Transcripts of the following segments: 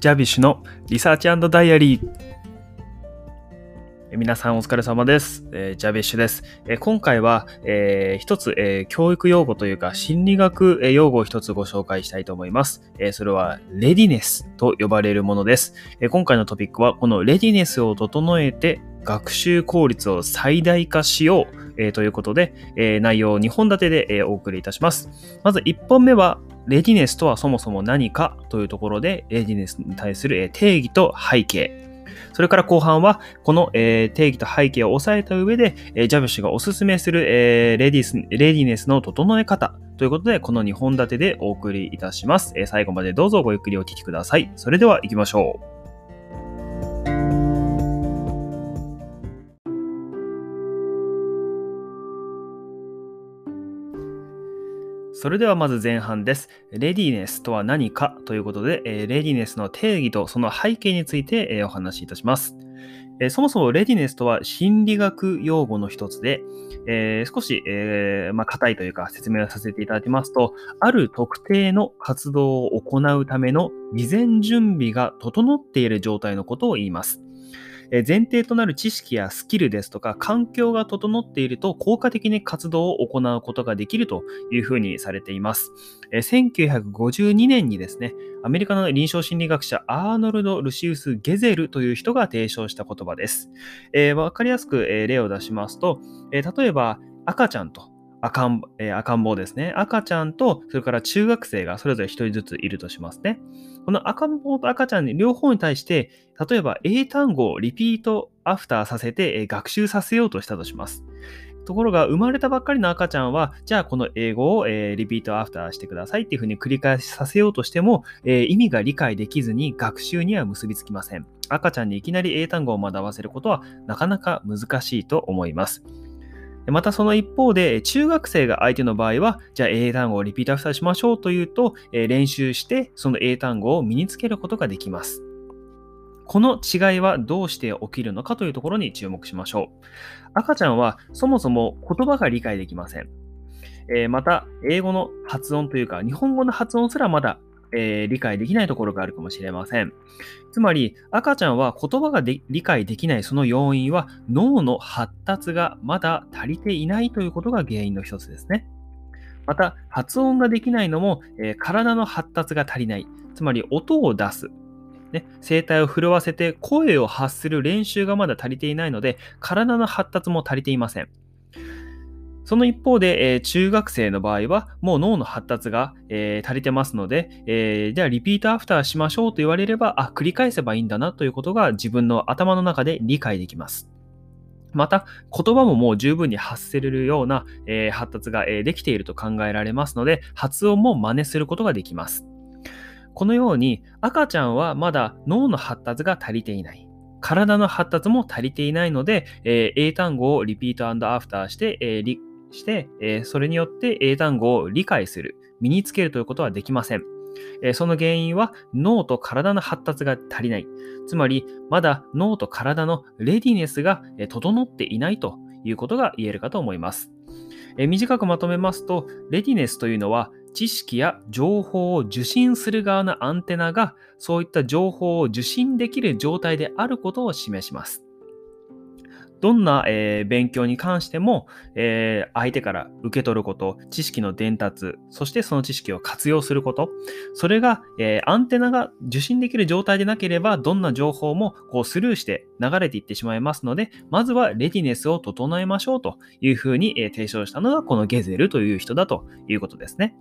ジャビッシュのリサーチダイアリー。皆さんお疲れ様です。えー、ジャビッシュです。えー、今回は、えー、一つ、えー教育用語というか心理学用語を一つご紹介したいと思います。えそれはレディネスと呼ばれるものです、え今回のトピックはこのレディネスを整えて学習効率を最大化しよう、えということで、え内容を2本立てで、えお送りいたします。まず1本目はレディネスとはそもそも何かというところで、レディネスに対する定義と背景。それから後半は、この定義と背景を押さえた上で、ジャブ氏がおすすめするレディスレディネスの整え方ということで、この2本立てでお送りいたします。最後までどうぞごゆっくりお聴きください。それでは行きましょう。それではまず前半です。レディネスとは何かということで、レディネスの定義とその背景についてお話しいたします。そもそもレディネスとは心理学用語の一つで、えー、少し、えー、まあ、硬いというか説明をさせていただきますと、ある特定の活動を行うための事前準備が整っている状態のことを言います。前提となる知識やスキルですとか環境が整っていると効果的に活動を行うことができるというふうにされています。1952年にですね、アメリカの臨床心理学者アーノルド・ルシウス・ゲゼルという人が提唱した言葉です。えー、わかりやすく例を出しますと、例えば赤ちゃんと赤ん,、えー、赤ん坊ですね。赤ちゃんと、それから中学生がそれぞれ一人ずついるとしますね。この赤ん坊と赤ちゃんに両方に対して、例えば英単語をリピートアフターさせて、えー、学習させようとしたとします。ところが、生まれたばっかりの赤ちゃんは、じゃあこの英語を、えー、リピートアフターしてくださいっていうふうに繰り返しさせようとしても、えー、意味が理解できずに学習には結びつきません。赤ちゃんにいきなり英単語を学ばせることはなかなか難しいと思います。またその一方で、中学生が相手の場合は、じゃあ英単語をリピートアフターしましょうというと、え練習してその英単語を身につけることができます。この違いはどうして起きるのかというところに注目しましょう。赤ちゃんはそもそも言葉が理解できません。また、英語の発音というか、日本語の発音すらまだえー、理解できないところがあるかもしれません。つまり、赤ちゃんは言葉が理解できないその要因は脳の発達がまだ足りていないということが原因の一つですね。また、発音ができないのも、えー、体の発達が足りない。つまり、音を出す。ね、声帯を震わせて声を発する練習がまだ足りていないので、体の発達も足りていません。その一方で、えー、中学生の場合は、もう脳の発達が、えー、足りてますので、えー、じゃあリピートアフターしましょうと言われれば、あ、繰り返せばいいんだなということが自分の頭の中で理解できます。また、言葉ももう十分に発せれるような、え、発達が、え、できていると考えられますので、発音も真似することができます。このように、赤ちゃんはまだ脳の発達が足りていない。体の発達も足りていないので、え、英単語をリピートアフターして、えー、して、えそれによって英単語を理解する、身につけるということはできません。えその原因は脳と体の発達が足りない。つまり、まだ脳と体のレディネスが整っていないということが言えるかと思います。え短くまとめますと、レディネスというのは知識や情報を受信する側のアンテナがそういった情報を受信できる状態であることを示します。どんな、えー、勉強に関しても、えー、相手から受け取ること、知識の伝達、そしてその知識を活用すること、それが、えー、アンテナが受信できる状態でなければ、どんな情報もこうスルーして流れていってしまいますので、まずはレディネスを整えましょうというふうに、え提唱したのがこのゲゼルという人だということですね。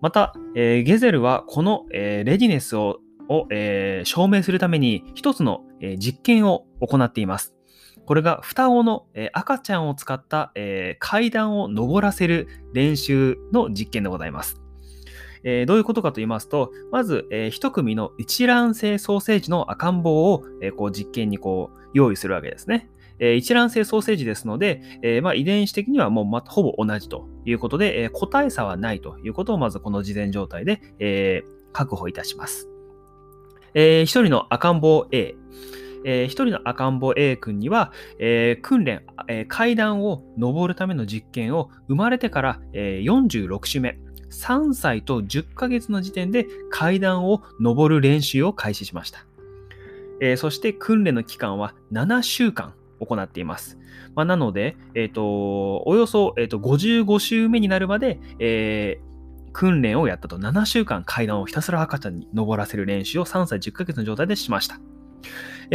また、えゲゼルはこの、えレディネスをを、え証明するために一つの、え実験を行っています。これが双子の、え赤ちゃんを使った、え階段を登らせる練習の実験でございます。え、どういうことかと言いますと、まず、えー、一組の一卵性ソーセージの赤ん坊を、え、こう実験にこう用意するわけですね。え一卵性ソーセージですので、えまあ、遺伝子的にはもう、ま、ほぼ同じということで、え個体差はないということをまずこの事前状態で、え確保いたします。えー、一人の赤ん坊 A、えー、1人の赤ん坊 A 君には、えー、訓練、えー、階段を上るための実験を生まれてから、え、46週目、3歳と10ヶ月の時点で階段を上る練習を開始しました。え、そして訓練の期間は7週間行っています。まあ、なので、えーと、およそ、えーと、55週目になるまで、えー、訓練をやったと7週間階段をひたすら赤ちゃんに登らせる練習を3歳10ヶ月の状態でしました。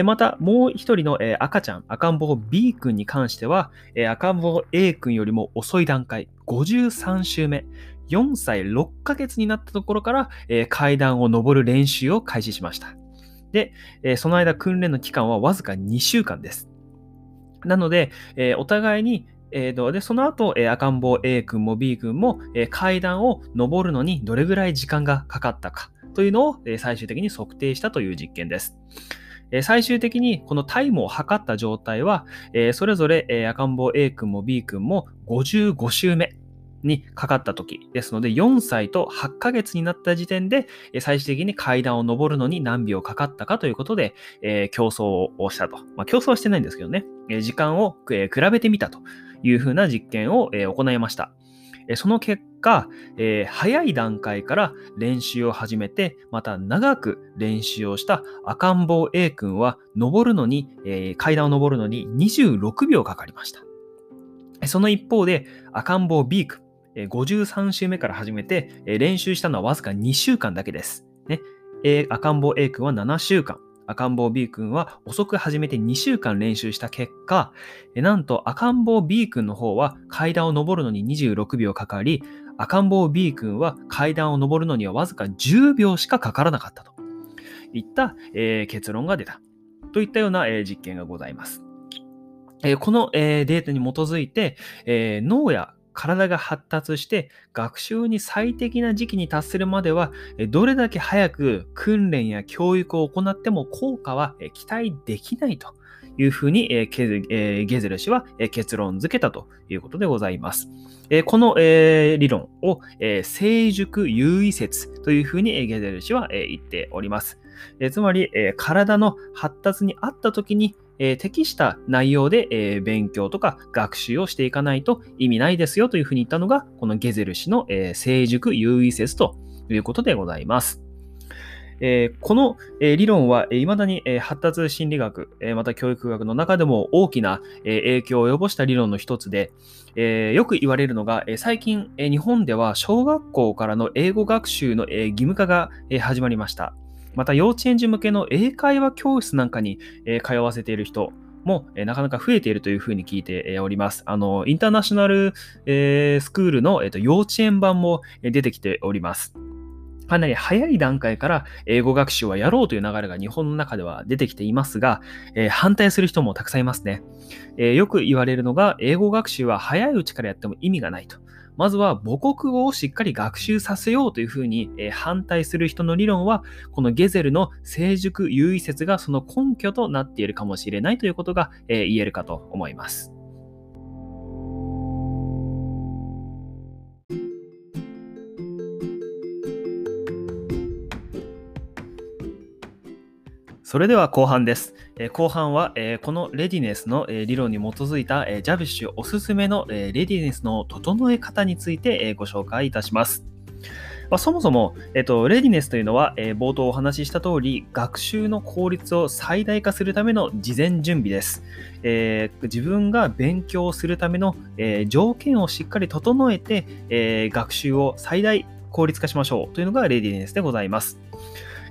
また、もう一人の赤ちゃん、赤ん坊 B 君に関しては、赤ん坊 A 君よりも遅い段階、53週目、4歳6ヶ月になったところから、階段を上る練習を開始しました。で、その間訓練の期間はわずか2週間です。なので、お互いに、で、その後、赤ん坊 A 君も B 君も、階段を上るのにどれぐらい時間がかかったかというのを、最終的に測定したという実験です。え、最終的にこのタイムを測った状態は、え、それぞれ、え、赤ん坊 A 君も B 君も55週目にかかった時ですので、4歳と8ヶ月になった時点で、最終的に階段を上るのに何秒かかったかということで、えー、競争をしたと。まあ、競争はしてないんですけどね、え、時間を、えー、比べてみたというふうな実験を、えー、行いました。その結果、えー、早い段階から練習を始めて、また長く練習をした赤ん坊 A 君は登るのに、えー、階段を登るのに26秒かかりました。その一方で赤ん坊 B 君、53週目から始めて、練習したのはわずか2週間だけです。ね、赤ん坊 A 君は7週間、赤ん坊 B 君は遅く始めて2週間練習した結果、なんと赤ん坊 B 君の方は階段を上るのに26秒かかり、赤ん坊 B 君は階段を上るのにはわずか10秒しかかからなかったといった、えー、結論が出たといったような、えー、実験がございます。えー、この、えー、データに基づいて、えー、脳や体が発達して学習に最適な時期に達するまではどれだけ早く訓練や教育を行っても効果は期待できないというふうにゲゼル氏は結論付けたということでございます。この理論を成熟優位説というふうにゲゼル氏は言っております。つまり体の発達に合った時にえー、適した内容で、えー、勉強とか学習をしていかないと意味ないですよというふうに言ったのが、このゲゼル氏の、えー、成熟優位説ということでございます。え、この、え、理論は、えー、未だに、え、発達心理学、え、また教育学の中でも大きな、え、影響を及ぼした理論の一つで、え、よく言われるのが、え、最近、え、日本では小学校からの英語学習の、え、義務化が、え、始まりました。また幼稚園児向けの英会話教室なんかに、通わせている人も、なかなか増えているというふうに聞いております。あの、インターナショナル、スクールの、幼稚園版も出てきております。かなり早い段階から英語学習はやろうという流れが日本の中では出てきていますが、えー、反対する人もたくさんいますね、えー、よく言われるのが、英語学習は早いうちからやっても意味がないと。まずは母国語をしっかり学習させようというふうに、え反対する人の理論は、このゲゼルの成熟優位説がその根拠となっているかもしれないということが、え言えるかと思います。それでは後半です。え後半は、えこのレディネスの、え理論に基づいた、えジャビッシュおすすめの、えレディネスの整え方について、えご紹介いたします。まあ、そもそも、えっと、レディネスというのは、え冒頭お話しした通り、学習の効率を最大化するための事前準備です。えー、自分が勉強するための、え、条件をしっかり整えて、え、学習を最大効率化しましょうというのがレディネスでございます。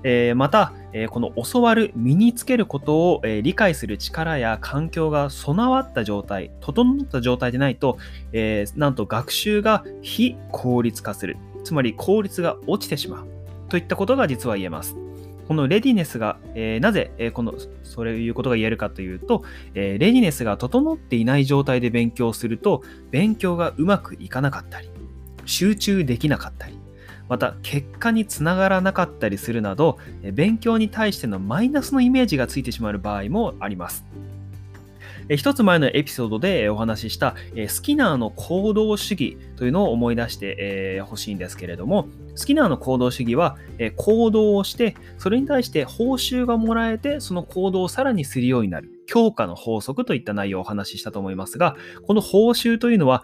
えー、また、えー、この教わる、身につけることを、えー、理解する力や環境が備わった状態、整った状態でないと、えなんと学習が非効率化する。つまり効率が落ちてしまう。といったことが実は言えます。このレディネスが、えー、なぜ、えー、このそういうことが言えるかというと、えー、レディネスが整っていない状態で勉強すると、勉強がうまくいかなかったり、集中できなかったり、また結果につながらなかったりするなど、勉強に対してのマイナスのイメージがついてしまう場合もあります。一つ前のエピソードでお話しした、スキナーの行動主義というのを思い出してほ、しいんですけれども、スキナーの行動主義は、行動をして、それに対して報酬がもらえて、その行動をさらにするようになる。強化の法則といった内容をお話ししたと思いますが、この報酬というのは、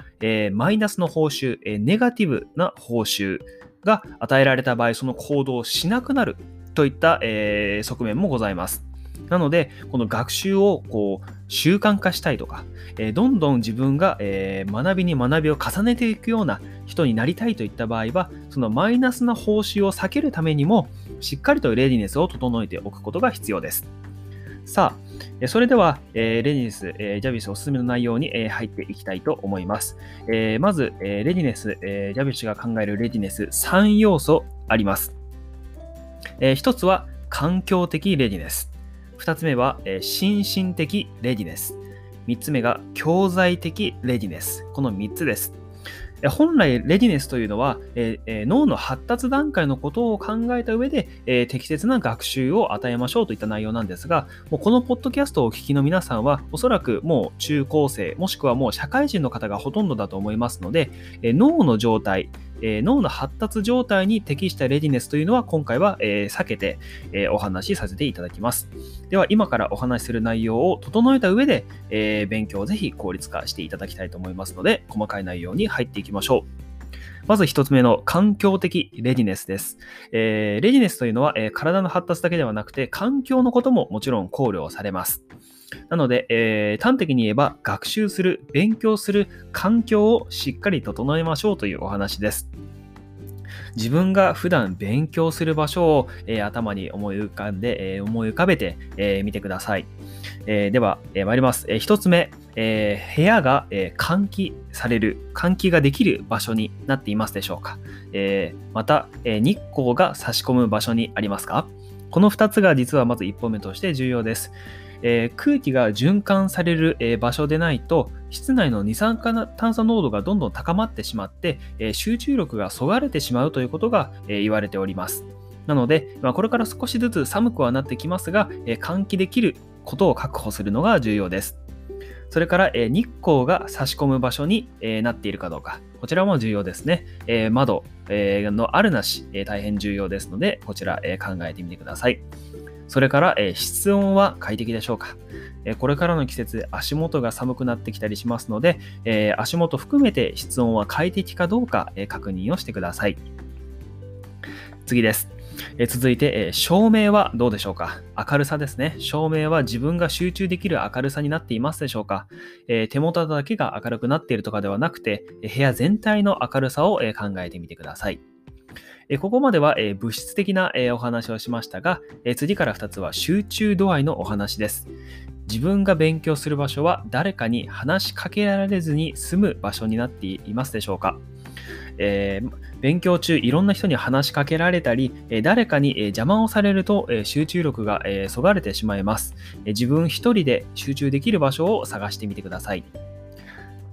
マイナスの報酬、ネガティブな報酬が与えられた場合、その行動をしなくなるといった、えー、側面もございます。なので、この学習をこう習慣化したいとか、えー、どんどん自分が、えー、学びに学びを重ねていくような人になりたいといった場合は、そのマイナスな報酬を避けるためにも、しっかりとレディネスを整えておくことが必要です。さあ、それでは、えー、レディネス、えー、ジャビスおすすめの内容に、えー、入っていきたいと思います。えー、まず、えー、レディネス、えー、ジャビスが考えるレディネス3要素あります。えー、1つは環境的レディネス。2つ目は、えー、心身的レディネス。3つ目が教材的レディネス。この3つです。本来、レディネスというのは、え、脳の発達段階のことを考えた上で、え、適切な学習を与えましょうといった内容なんですが、もうこのポッドキャストをお聞きの皆さんは、おそらくもう中高生、もしくはもう社会人の方がほとんどだと思いますので、え、脳の状態、えー、脳の発達状態に適したレディネスというのは今回は、えー、避けて、えー、お話しさせていただきます。では今からお話しする内容を整えた上で、え勉強をぜひ効率化していただきたいと思いますので細かい内容に入っていきましょう。まず一つ目の環境的レディネスです。えー、レディネスというのは、えー、体の発達だけではなくて、環境のことももちろん考慮されます。なので、えー、端的に言えば、学習する、勉強する環境をしっかり整えましょうというお話です。自分が普段勉強する場所を、えー、頭に思い浮かんで、えー、思い浮かべてみ、えー、てください。えでは、え参ります。え一つ目、え部屋が、え換気される、換気ができる場所になっていますでしょうか。えまた、え日光が差し込む場所にありますかこの2つが実はまず1本目として重要です。えー、空気が循環される、えー、場所でないと、室内の二酸化炭素濃度がどんどん高まってしまって、えー、集中力がそがれてしまうということが、え言われております。なので、まあ、これから少しずつ寒くはなってきますが、え換気できることを確保するのが重要です。それから、え日光が差し込む場所に、えなっているかどうか。こちらも重要ですね。え窓、えのあるなし、え大変重要ですので、こちら、え考えてみてください。それから、え室温は快適でしょうか、えこれからの季節、足元が寒くなってきたりしますので、え足元含めて室温は快適かどうか、え確認をしてください。次です。え続いて、え照明はどうでしょうか？明るさですね。照明は自分が集中できる明るさになっていますでしょうか、え手元だけが明るくなっているとかではなくて、部屋全体の明るさを、え考えてみてください。ここまでは物質的なお話をしましたが、次から2つは集中度合いのお話です。自分が勉強する場所は誰かに話しかけられずに済む場所になっていますでしょうか、えー、勉強中いろんな人に話しかけられたり、誰かに邪魔をされると集中力がそがれてしまいます。自分一人で集中できる場所を探してみてください。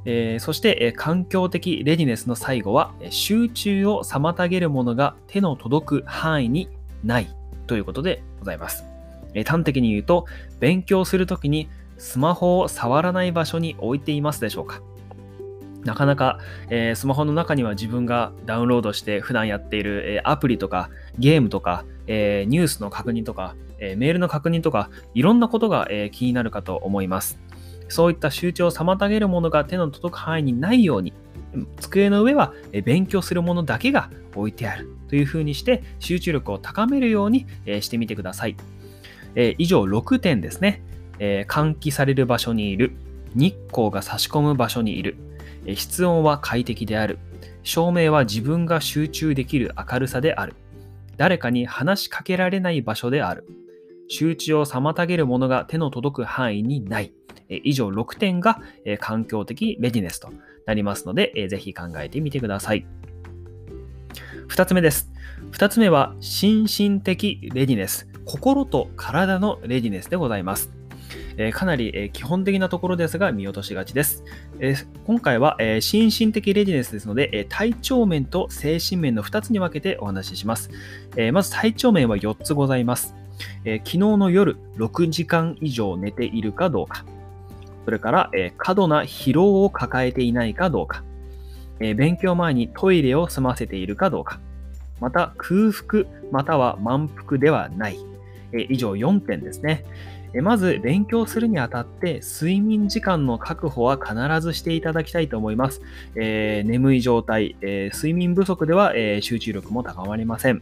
えー、そして、えー、環境的レディネスの最後は、集中を妨げるものが手の届く範囲にないということでございます。え端的に言うと、勉強するときにスマホを触らない場所に置いていますでしょうかなかなか、えー、スマホの中には自分がダウンロードして普段やっている、えー、アプリとかゲームとか、えー、ニュースの確認とか、えメールの確認とかいろんなことが、え気になるかと思います。そういった集中を妨げるものが手の届く範囲にないように、机の上は勉強するものだけが置いてあるというふうにして集中力を高めるようにしてみてください。以上6点ですね。換気される場所にいる。日光が差し込む場所にいる。室温は快適である。照明は自分が集中できる明るさである。誰かに話しかけられない場所である。集中を妨げるものが手の届く範囲にない。以上6点が環境的レディネスとなりますので、ぜひ考えてみてください。2つ目です。2つ目は、心身的レディネス。心と体のレディネスでございます。えかなり、え基本的なところですが見落としがちです。え今回は、え心身的レディネスですので、え体調面と精神面の2つに分けてお話しします。えまず体調面は4つございます。え昨日の夜6時間以上寝ているかどうか。それから、え過度な疲労を抱えていないかどうか、え勉強前にトイレを済ませているかどうか、また空腹または満腹ではない、え以上4点ですね。まず勉強するにあたって睡眠時間の確保は必ずしていただきたいと思います。えー、眠い状態、えー、睡眠不足では、えー、集中力も高まりません。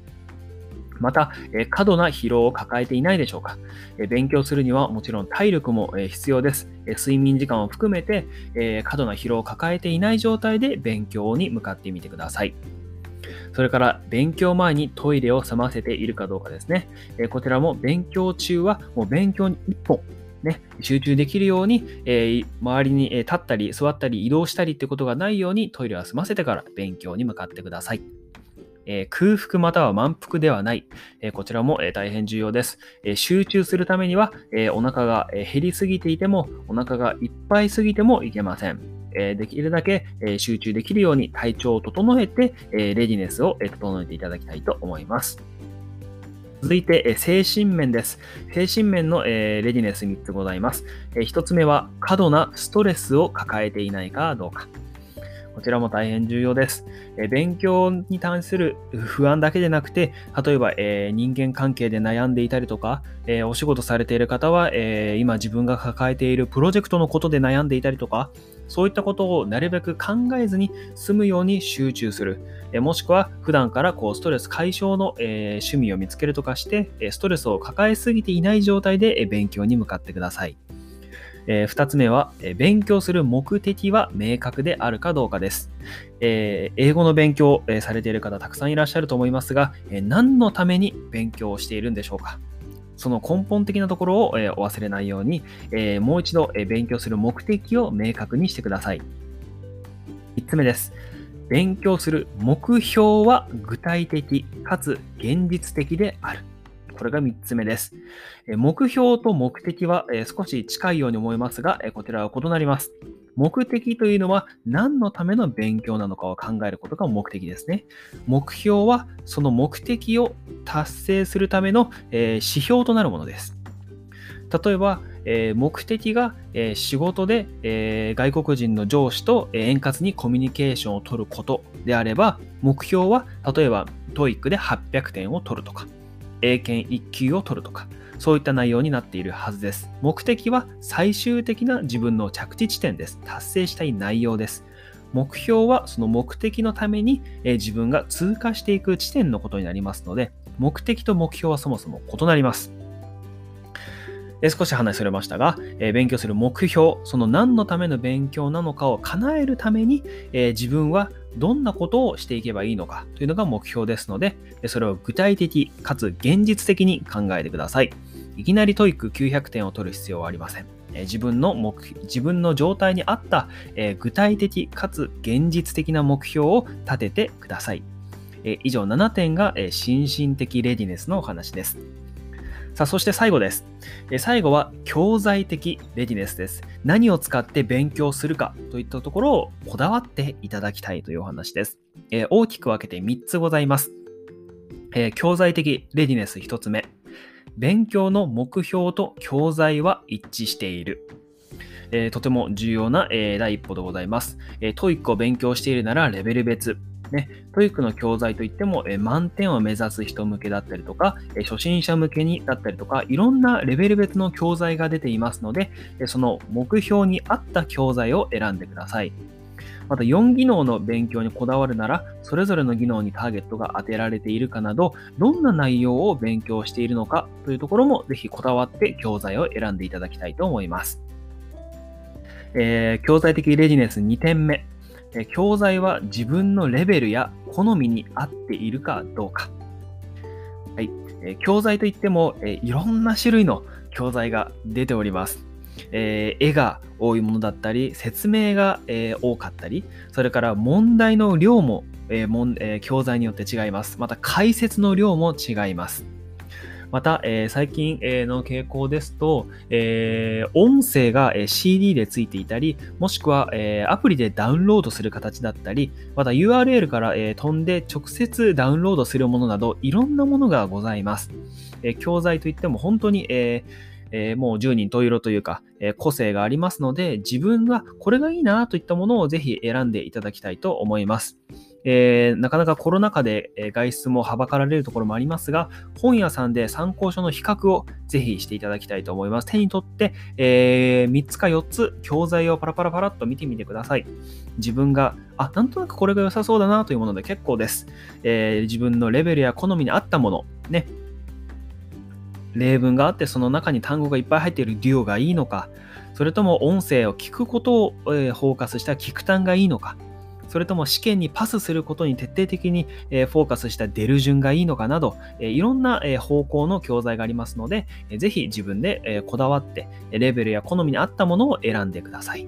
また、え過度な疲労を抱えていないでしょうか、え勉強するにはもちろん体力も、え必要です、え睡眠時間を含めて、え過度な疲労を抱えていない状態で勉強に向かってみてください。それから勉強前にトイレを済ませているかどうかですね。えこちらも勉強中はもう勉強に一本ね、集中できるように、えー、周りに立ったり座ったり移動したりってことがないようにトイレは済ませてから勉強に向かってください。えー、空腹または満腹ではない。えー、こちらも、えー、大変重要です。え集中するためには、えお腹が、え減りすぎていても、お腹がいっぱいすぎてもいけません。えできるだけ、え集中できるように体調を整えて、えレディネスを、え整えていただきたいと思います。続いて、精神面です。精神面の、えレディネス3つございます。え1つ目は、過度なストレスを抱えていないかどうか。こちらも大変重要です。え勉強に関する不安だけでなくて、例えば、えー、人間関係で悩んでいたりとか、えー、お仕事されている方は、えー、今自分が抱えているプロジェクトのことで悩んでいたりとか、そういったことをなるべく考えずに済むように集中する。えもしくは普段からこうストレス解消の、え趣味を見つけるとかして、ストレスを抱えすぎていない状態で勉強に向かってください。えー、2つ目は、えー、勉強する目的は明確であるかどうかです。えー、英語の勉強、えされている方たくさんいらっしゃると思いますが、え何のために勉強をしているんでしょうかその根本的なところを、えお忘れないように、えもう一度、え勉強する目的を明確にしてください。3つ目です。勉強する目標は具体的かつ現実的である。これが3つ目です。目標と目的は少し近いように思いますが、こちらは異なります。目的というのは何のための勉強なのかを考えることが目的ですね。目標はその目的を達成するための指標となるものです。例えば、目的が仕事で外国人の上司と円滑にコミュニケーションを取ることであれば、目標は例えば TOEIC で800点を取るとか、英検1級を取るとか、そういった内容になっているはずです。目的は最終的な自分の着地地点です。達成したい内容です。目標はその目的のために、え自分が通過していく地点のことになりますので、目的と目標はそもそも異なります。え少し話それましたが、え勉強する目標、その何のための勉強なのかを叶えるために、え自分はどんなことをしていけばいいのかというのが目標ですので、それを具体的かつ現実的に考えてください。いきなり TOEIC 900点を取る必要はありません。自分の目自分の状態に合った、え具体的かつ現実的な目標を立ててください。え以上7点が、え心身的レディネスのお話です。さあ、そして最後です。最後は教材的レディネスです。何を使って勉強するかといったところをこだわっていただきたいというお話です。え大きく分けて3つございます。え教材的レディネス1つ目。勉強の目標と教材は一致している。えとても重要な、え第一歩でございます。え TOEIC を勉強しているならレベル別。ね、 TOEIC の教材といっても、え満点を目指す人向けだったりとか、え初心者向けにだったりとか、いろんなレベル別の教材が出ていますので、えその目標に合った教材を選んでください。また4技能の勉強にこだわるなら、それぞれの技能にターゲットが当てられているかなど、どんな内容を勉強しているのかというところもぜひこだわって教材を選んでいただきたいと思います。えー、教材的レジネス2点目。教材は自分のレベルや好みに合っているかどうか。はい。教材といっても、いろんな種類の教材が出ております。えー、絵が多いものだったり、説明が、えー、多かったり、それから問題の量も、えーもんえ教材によって違います。また解説の量も違います。また、えー、最近、えー、の傾向ですと、えー、音声が、CD でついていたり、もしくは、えアプリでダウンロードする形だったり、また URL から、え飛んで直接ダウンロードするものなど、いろんなものがございます。え教材といっても本当に、ええー、もう10人十色というか、えー、個性がありますので、自分がこれがいいなといったものをぜひ選んでいただきたいと思います。えー、なかなかコロナ禍で外出もはばかられるところもありますが、本屋さんで参考書の比較をぜひしていただきたいと思います。手に取って、えー、3つか4つ教材をパラパラパラっと見てみてください。自分が、あ、なんとなくこれが良さそうだなというもので結構です。えー、自分のレベルや好みに合ったもの、ね、例文があってその中に単語がいっぱい入っているデュオがいいのか、それとも音声を聞くことを、えー、フォーカスした聞く単がいいのか、それとも試験にパスすることに徹底的に、えフォーカスした出る順がいいのかなど、えいろんな、え方向の教材がありますので、えぜひ自分で、えこだわって、レベルや好みに合ったものを選んでください。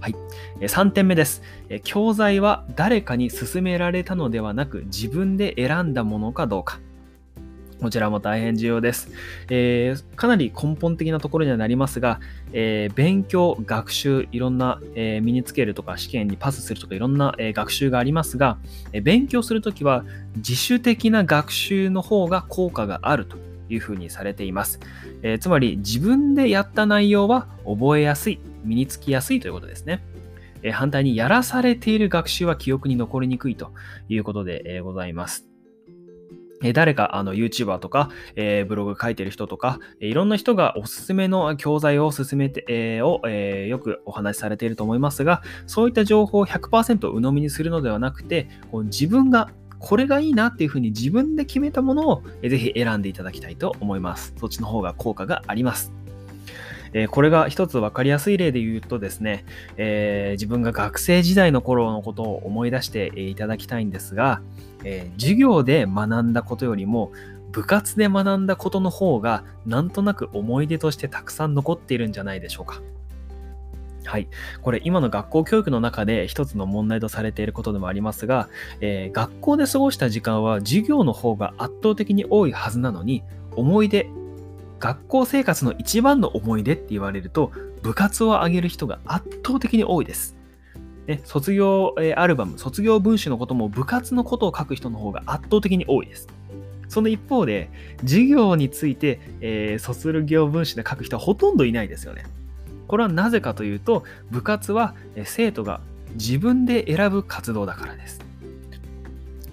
はい。3点目です。教材は誰かに勧められたのではなく自分で選んだものかどうか。こちらも大変重要です。えー、かなり根本的なところにはなりますが、えー、勉強、学習、いろんな、えー、身につけるとか、試験にパスするとか、いろんな、え学習がありますが、え勉強するときは自主的な学習の方が効果があるというふうにされています。えつまり、自分でやった内容は覚えやすい、身につきやすいということですね。え反対にやらされている学習は記憶に残りにくいということで、えございます。誰かあの YouTuber とか、えー、ブログ書いてる人とか、いろんな人がおすすめの教材を進めて、えー、を、え、よくお話しされていると思いますが、そういった情報を100%鵜呑みにするのではなくて、こう自分がこれがいいなっていうふうに自分で決めたものをぜひ選んでいただきたいと思います。そっちの方が効果があります。えこれが一つ分かりやすい例で言うとですね、えー、自分が学生時代の頃のことを思い出していただきたいんですが、え、授業で学んだことよりも部活で学んだことの方がなんとなく思い出としてたくさん残っているんじゃないでしょうか。はい。これ今の学校教育の中で一つの問題とされていることでもありますが、えー、学校で過ごした時間は授業の方が圧倒的に多いはずなのに、思い出、学校生活の一番の思い出って言われると、部活を挙げる人が圧倒的に多いです。ね、卒業アルバム、卒業文集のことも部活のことを書く人の方が圧倒的に多いです。その一方で、授業について、えー、卒業文集で書く人はほとんどいないですよね。これはなぜかというと、部活は生徒が自分で選ぶ活動だからです。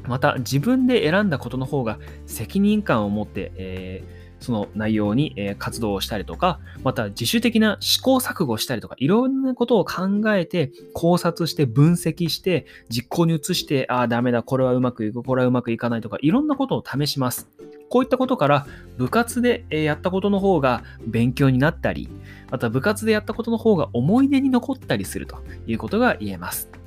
また、自分で選んだことの方が責任感を持って、えーその内容に、え活動をしたりとか、また自主的な試行錯誤したりとか、いろんなことを考えて、考察して、分析して、実行に移して、ああ、ダメだ、これはうまくいく、これはうまくいかないとか、いろんなことを試します。こういったことから、部活でやったことの方が勉強になったり、また部活でやったことの方が思い出に残ったりするということが言えます。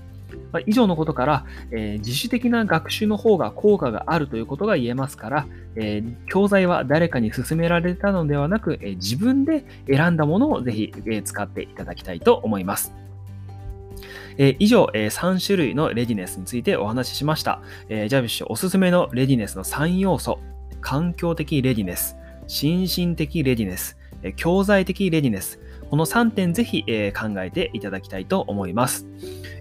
ま以上のことから、えー、自主的な学習の方が効果があるということが言えますから、えー、教材は誰かに勧められたのではなく、えー、自分で選んだものをぜひ、え使っていただきたいと思います。え以上、え3種類のレディネスについてお話ししました。えジャビッシュおすすめのレディネスの3要素。環境的レディネス、心身的レディネス、え教材的レディネス。この3点ぜひ、え考えていただきたいと思います。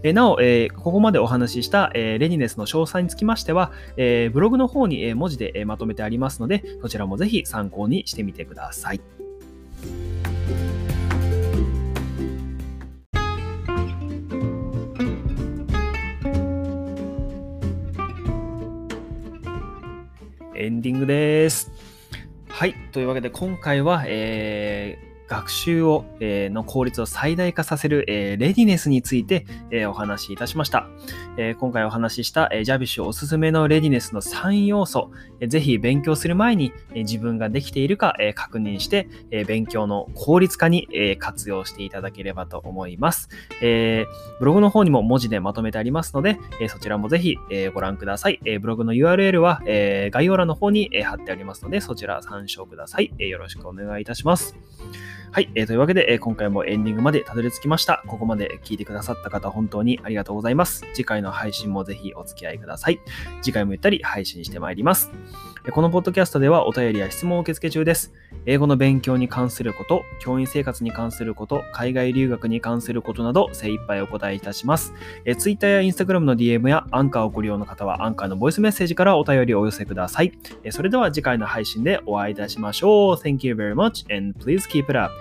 えなお、えここまでお話しした、えレディネスの詳細につきましては、えブログの方に、え文字で、えまとめてありますので、そちらもぜひ参考にしてみてください。エンディングです。はい。というわけで、今回は、えー学習を、えー、の効率を最大化させる、え、レディネスについて、え、お話しいたしました。え今回お話しした、えジャビッシュおすすめのレディネスの3要素、えー、ぜひ勉強する前に、え自分ができているか、え確認して、え勉強の効率化に、え活用していただければと思います、えブログの方にも文字でまとめてありますので、えそちらもぜひ、えご覧ください。えブログの URL は、え概要欄の方に、え貼ってありますので、そちら参照ください。えよろしくお願いいたします。はい、えー、というわけで、えー、今回もエンディングまでたどり着きました。ここまで聞いてくださった方、本当にありがとうございます。次回の配信もぜひお付き合いください。次回もゆったり配信してまいります。このポッドキャストではお便りや質問を受付中です。英語の勉強に関すること、教員生活に関すること、海外留学に関することなど精一杯お答えいたします。え Twitter や Instagram の DM やアンカーをご利用の方はアンカーのボイスメッセージからお便りをお寄せください。それでは次回の配信でお会いいたしましょう。Thank you very much and please keep it up.